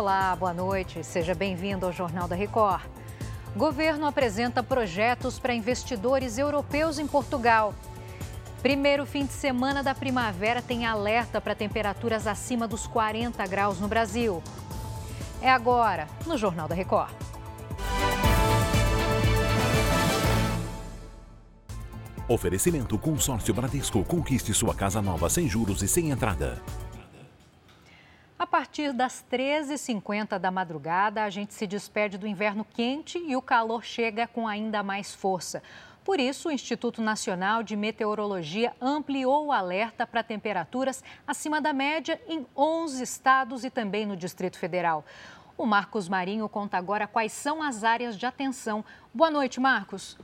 Olá, boa noite. Seja bem-vindo ao Jornal da Record. Governo apresenta projetos para investidores europeus em Portugal. Primeiro fim de semana da primavera tem alerta para temperaturas acima dos 40 graus no Brasil. É agora, no Jornal da Record. Oferecimento Consórcio Bradesco. Conquiste sua casa nova sem juros e sem entrada. A partir das 13h50 da madrugada, a gente se despede do inverno quente e o calor chega com ainda mais força. Por isso, o Instituto Nacional de Meteorologia ampliou o alerta para temperaturas acima da média em 11 estados e também no Distrito Federal. O Marcos Marinho conta agora quais são as áreas de atenção. Boa noite, Marcos.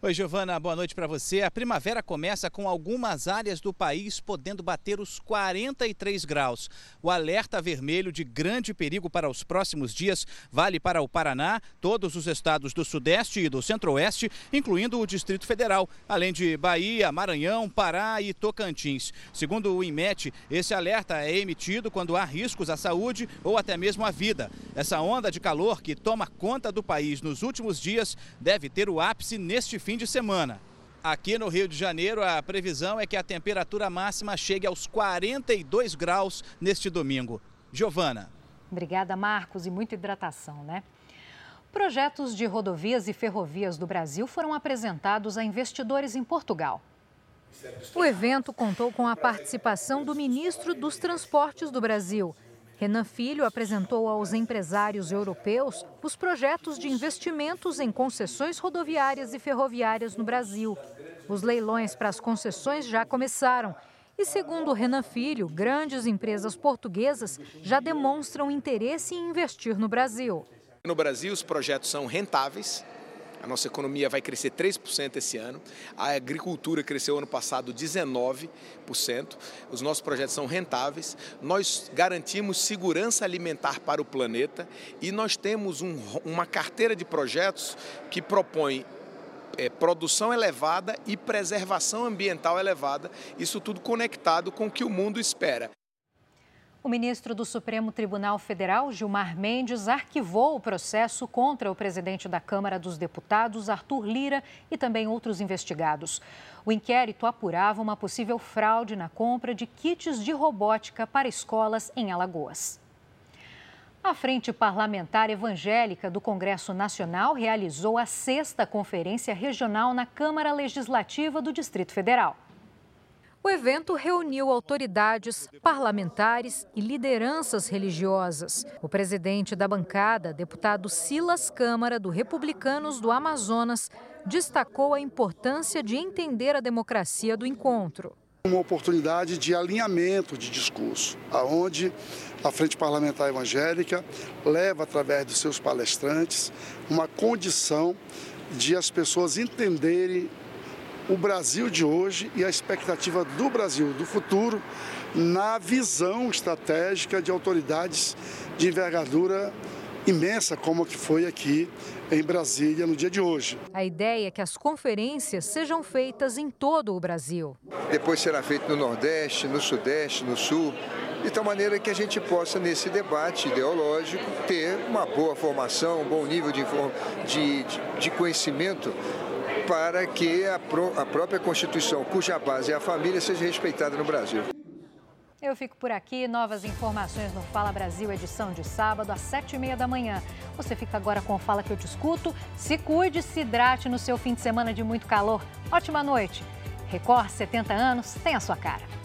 Oi, Giovana, boa noite para você. A primavera começa com algumas áreas do país podendo bater os 43 graus. O alerta vermelho de grande perigo para os próximos dias vale para o Paraná, todos os estados do Sudeste e do Centro-Oeste, incluindo o Distrito Federal, além de Bahia, Maranhão, Pará e Tocantins. Segundo o INMET, esse alerta é emitido quando há riscos à saúde ou até mesmo à vida. Essa onda de calor que toma conta do país nos últimos dias deve ter o ápice neste fim de semana. Aqui no Rio de Janeiro, a previsão é que a temperatura máxima chegue aos 42 graus neste domingo. Giovana. Obrigada, Marcos, e muita hidratação, né? Projetos de rodovias e ferrovias do Brasil foram apresentados a investidores em Portugal. O evento contou com a participação do ministro dos Transportes do Brasil, Renan Filho apresentou aos empresários europeus os projetos de investimentos em concessões rodoviárias e ferroviárias no Brasil. Os leilões para as concessões já começaram. E segundo Renan Filho, grandes empresas portuguesas já demonstram interesse em investir no Brasil. No Brasil, os projetos são rentáveis, a nossa economia vai crescer 3% esse ano. A agricultura cresceu ano passado 19%. Os nossos projetos são rentáveis. Nós garantimos segurança alimentar para o planeta e nós temos um, uma carteira de projetos que propõe é, produção elevada e preservação ambiental elevada, isso tudo conectado com o que o mundo espera. O ministro do Supremo Tribunal Federal, Gilmar Mendes, arquivou o processo contra o presidente da Câmara dos Deputados, Arthur Lira, e também outros investigados. O inquérito apurava uma possível fraude na compra de kits de robótica para escolas em Alagoas. A Frente Parlamentar Evangélica do Congresso Nacional realizou a sexta Conferência Regional na Câmara Legislativa do Distrito Federal. O evento reuniu autoridades, parlamentares e lideranças religiosas. O presidente da bancada, deputado Silas Câmara, do Republicanos do Amazonas, destacou a importância de entender a democracia do encontro. Uma oportunidade de alinhamento de discurso, aonde a Frente Parlamentar Evangélica leva, através dos seus palestrantes, uma condição de as pessoas entenderem o Brasil de hoje e a expectativa do Brasil do futuro na visão estratégica de autoridades de envergadura imensa como a que foi aqui em Brasília no dia de hoje. A ideia é que as conferências sejam feitas em todo o Brasil. Depois será feito no Nordeste, no Sudeste, no Sul, de tal maneira que a gente possa, nesse debate ideológico, ter uma boa formação, um bom nível de, de, de conhecimento para que a, a própria Constituição, cuja base é a família, seja respeitada no Brasil. Eu fico por aqui. Novas informações no Fala Brasil, edição de sábado, às sete e meia da manhã. Você fica agora com o Fala que eu te escuto. Se cuide, se hidrate no seu fim de semana de muito calor. Ótima noite. Record 70 anos tem a sua cara.